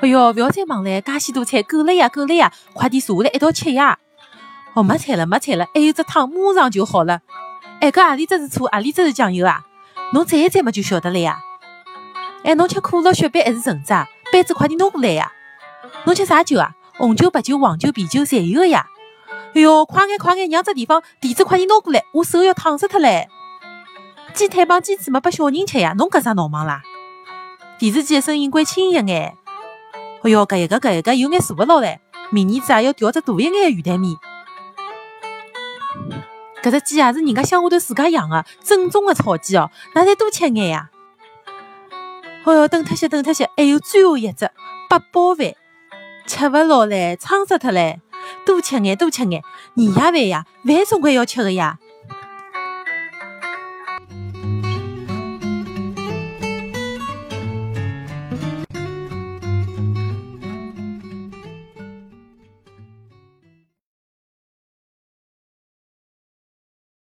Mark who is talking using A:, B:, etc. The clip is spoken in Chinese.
A: 哎哟，不要再忙了，介许多菜，够了呀，够了呀，快点坐下来一道吃呀。哦，没菜了，没菜了，还有只汤，马上就好了。哎，搿何里只是醋，何里只是酱油啊？侬蘸一蘸嘛就晓得了呀。哎，侬吃可乐、雪碧还是橙汁啊？杯子快点拿过来呀。侬吃啥酒啊？红酒、白酒、黄酒、啤酒，侪有个呀。哎哟，快眼快眼，让只地方，垫子快点拿过来，我手要烫死脱唻。鸡腿帮鸡翅么，拨小人吃呀，侬搿啥闹忙啦？电视机的声音关轻一眼。哎哟，搿一个搿一个有眼坐勿牢唻。明年子啊要调只大一眼的鱼蛋面。搿只鸡也是人家乡下头自家养的，正宗的草鸡哦，㑚再多吃眼呀。哎哟，等脱些，等脱些，还有最后一只八宝饭，吃勿牢唻，撑死脱唻。多吃眼，多吃眼，年夜饭呀，饭总归要吃的呀。